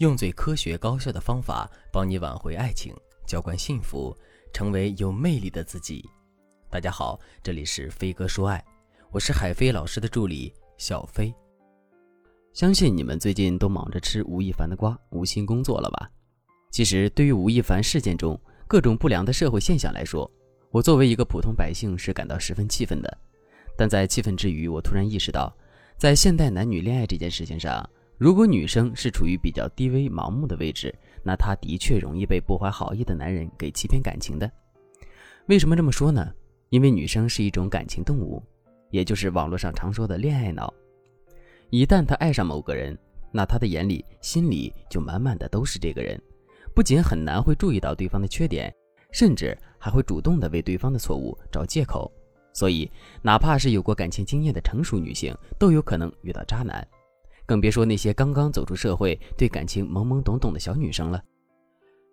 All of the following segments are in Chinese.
用最科学高效的方法帮你挽回爱情，浇灌幸福，成为有魅力的自己。大家好，这里是飞哥说爱，我是海飞老师的助理小飞。相信你们最近都忙着吃吴亦凡的瓜，无心工作了吧？其实，对于吴亦凡事件中各种不良的社会现象来说，我作为一个普通百姓是感到十分气愤的。但在气愤之余，我突然意识到，在现代男女恋爱这件事情上。如果女生是处于比较低微、盲目的位置，那她的确容易被不怀好意的男人给欺骗感情的。为什么这么说呢？因为女生是一种感情动物，也就是网络上常说的恋爱脑。一旦她爱上某个人，那她的眼里、心里就满满的都是这个人，不仅很难会注意到对方的缺点，甚至还会主动的为对方的错误找借口。所以，哪怕是有过感情经验的成熟女性，都有可能遇到渣男。更别说那些刚刚走出社会、对感情懵懵懂懂的小女生了。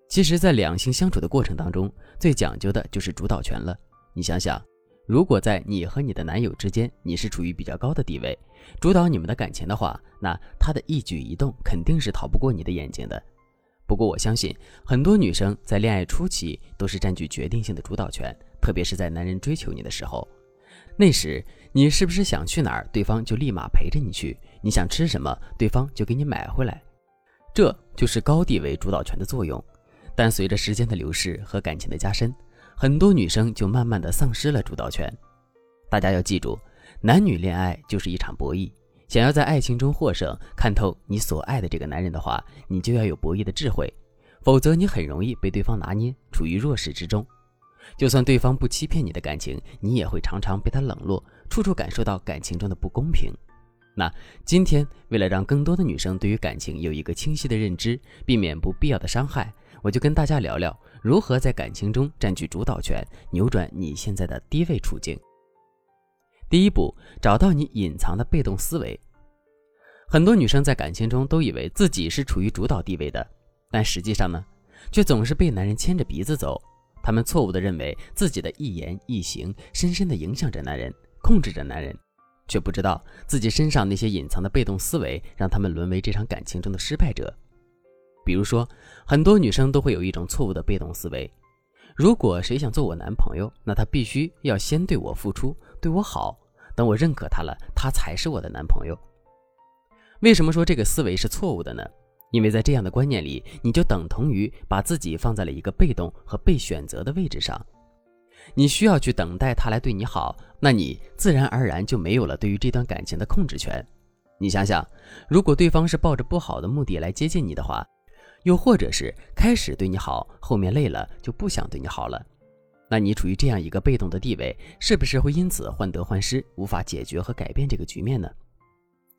其实，在两性相处的过程当中，最讲究的就是主导权了。你想想，如果在你和你的男友之间，你是处于比较高的地位，主导你们的感情的话，那他的一举一动肯定是逃不过你的眼睛的。不过，我相信很多女生在恋爱初期都是占据决定性的主导权，特别是在男人追求你的时候。那时，你是不是想去哪儿，对方就立马陪着你去？你想吃什么，对方就给你买回来。这就是高地位主导权的作用。但随着时间的流逝和感情的加深，很多女生就慢慢的丧失了主导权。大家要记住，男女恋爱就是一场博弈。想要在爱情中获胜，看透你所爱的这个男人的话，你就要有博弈的智慧，否则你很容易被对方拿捏，处于弱势之中。就算对方不欺骗你的感情，你也会常常被他冷落，处处感受到感情中的不公平。那今天，为了让更多的女生对于感情有一个清晰的认知，避免不必要的伤害，我就跟大家聊聊如何在感情中占据主导权，扭转你现在的低位处境。第一步，找到你隐藏的被动思维。很多女生在感情中都以为自己是处于主导地位的，但实际上呢，却总是被男人牵着鼻子走。他们错误地认为自己的一言一行深深地影响着男人，控制着男人，却不知道自己身上那些隐藏的被动思维让他们沦为这场感情中的失败者。比如说，很多女生都会有一种错误的被动思维：如果谁想做我男朋友，那他必须要先对我付出，对我好，等我认可他了，他才是我的男朋友。为什么说这个思维是错误的呢？因为在这样的观念里，你就等同于把自己放在了一个被动和被选择的位置上，你需要去等待他来对你好，那你自然而然就没有了对于这段感情的控制权。你想想，如果对方是抱着不好的目的来接近你的话，又或者是开始对你好，后面累了就不想对你好了，那你处于这样一个被动的地位，是不是会因此患得患失，无法解决和改变这个局面呢？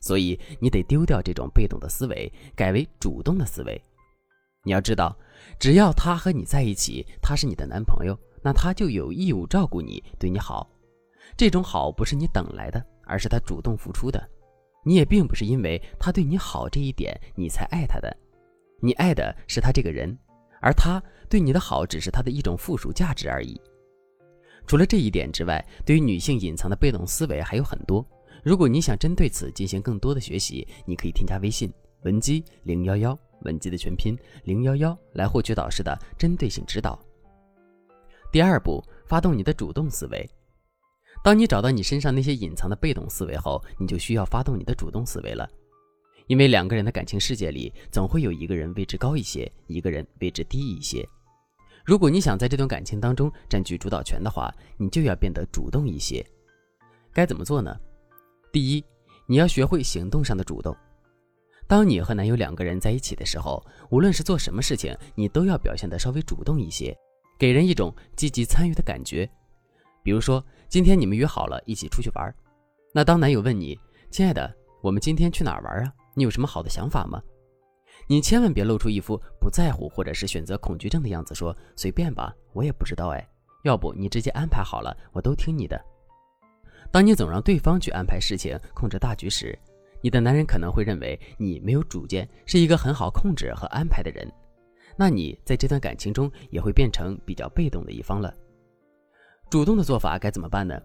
所以你得丢掉这种被动的思维，改为主动的思维。你要知道，只要他和你在一起，他是你的男朋友，那他就有义务照顾你，对你好。这种好不是你等来的，而是他主动付出的。你也并不是因为他对你好这一点你才爱他的，你爱的是他这个人，而他对你的好只是他的一种附属价值而已。除了这一点之外，对于女性隐藏的被动思维还有很多。如果你想针对此进行更多的学习，你可以添加微信文姬零幺幺，文姬的全拼零幺幺，来获取导师的针对性指导。第二步，发动你的主动思维。当你找到你身上那些隐藏的被动思维后，你就需要发动你的主动思维了。因为两个人的感情世界里，总会有一个人位置高一些，一个人位置低一些。如果你想在这段感情当中占据主导权的话，你就要变得主动一些。该怎么做呢？第一，你要学会行动上的主动。当你和男友两个人在一起的时候，无论是做什么事情，你都要表现得稍微主动一些，给人一种积极参与的感觉。比如说，今天你们约好了一起出去玩，那当男友问你：“亲爱的，我们今天去哪儿玩啊？你有什么好的想法吗？”你千万别露出一副不在乎或者是选择恐惧症的样子，说：“随便吧，我也不知道哎，要不你直接安排好了，我都听你的。”当你总让对方去安排事情、控制大局时，你的男人可能会认为你没有主见，是一个很好控制和安排的人。那你在这段感情中也会变成比较被动的一方了。主动的做法该怎么办呢？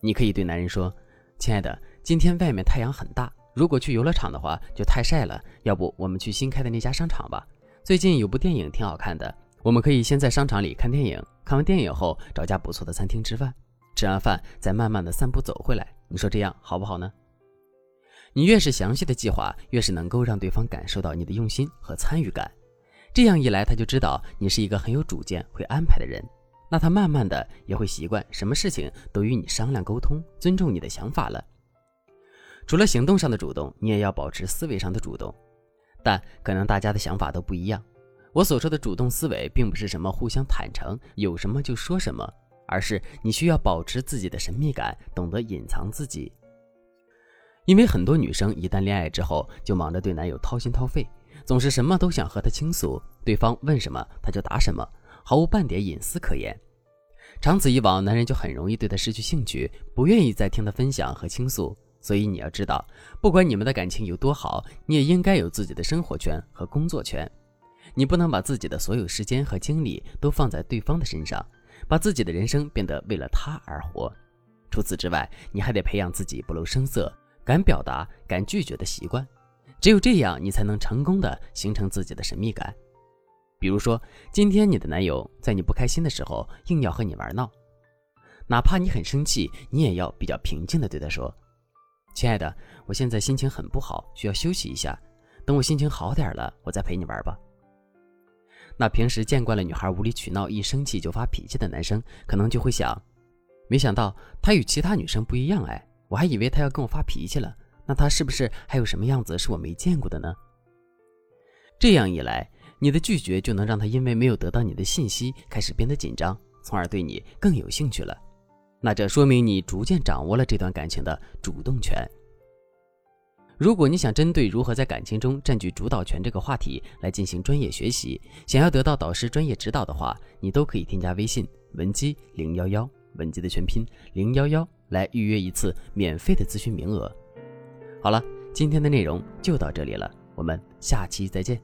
你可以对男人说：“亲爱的，今天外面太阳很大，如果去游乐场的话就太晒了，要不我们去新开的那家商场吧？最近有部电影挺好看的，我们可以先在商场里看电影，看完电影后找家不错的餐厅吃饭，吃完饭再慢慢的散步走回来。你说这样好不好呢？你越是详细的计划，越是能够让对方感受到你的用心和参与感。这样一来，他就知道你是一个很有主见、会安排的人。那他慢慢的也会习惯什么事情都与你商量沟通，尊重你的想法了。除了行动上的主动，你也要保持思维上的主动。但可能大家的想法都不一样。我所说的主动思维，并不是什么互相坦诚，有什么就说什么，而是你需要保持自己的神秘感，懂得隐藏自己。因为很多女生一旦恋爱之后，就忙着对男友掏心掏肺，总是什么都想和他倾诉，对方问什么他就答什么，毫无半点隐私可言。长此以往，男人就很容易对他失去兴趣，不愿意再听他分享和倾诉。所以你要知道，不管你们的感情有多好，你也应该有自己的生活圈和工作圈。你不能把自己的所有时间和精力都放在对方的身上，把自己的人生变得为了他而活。除此之外，你还得培养自己不露声色、敢表达、敢拒绝的习惯。只有这样，你才能成功的形成自己的神秘感。比如说，今天你的男友在你不开心的时候硬要和你玩闹，哪怕你很生气，你也要比较平静的对他说。亲爱的，我现在心情很不好，需要休息一下。等我心情好点了，我再陪你玩吧。那平时见惯了女孩无理取闹、一生气就发脾气的男生，可能就会想：没想到他与其他女生不一样哎，我还以为他要跟我发脾气了。那他是不是还有什么样子是我没见过的呢？这样一来，你的拒绝就能让他因为没有得到你的信息，开始变得紧张，从而对你更有兴趣了。那这说明你逐渐掌握了这段感情的主动权。如果你想针对如何在感情中占据主导权这个话题来进行专业学习，想要得到导师专业指导的话，你都可以添加微信文姬零幺幺，文姬的全拼零幺幺，来预约一次免费的咨询名额。好了，今天的内容就到这里了，我们下期再见。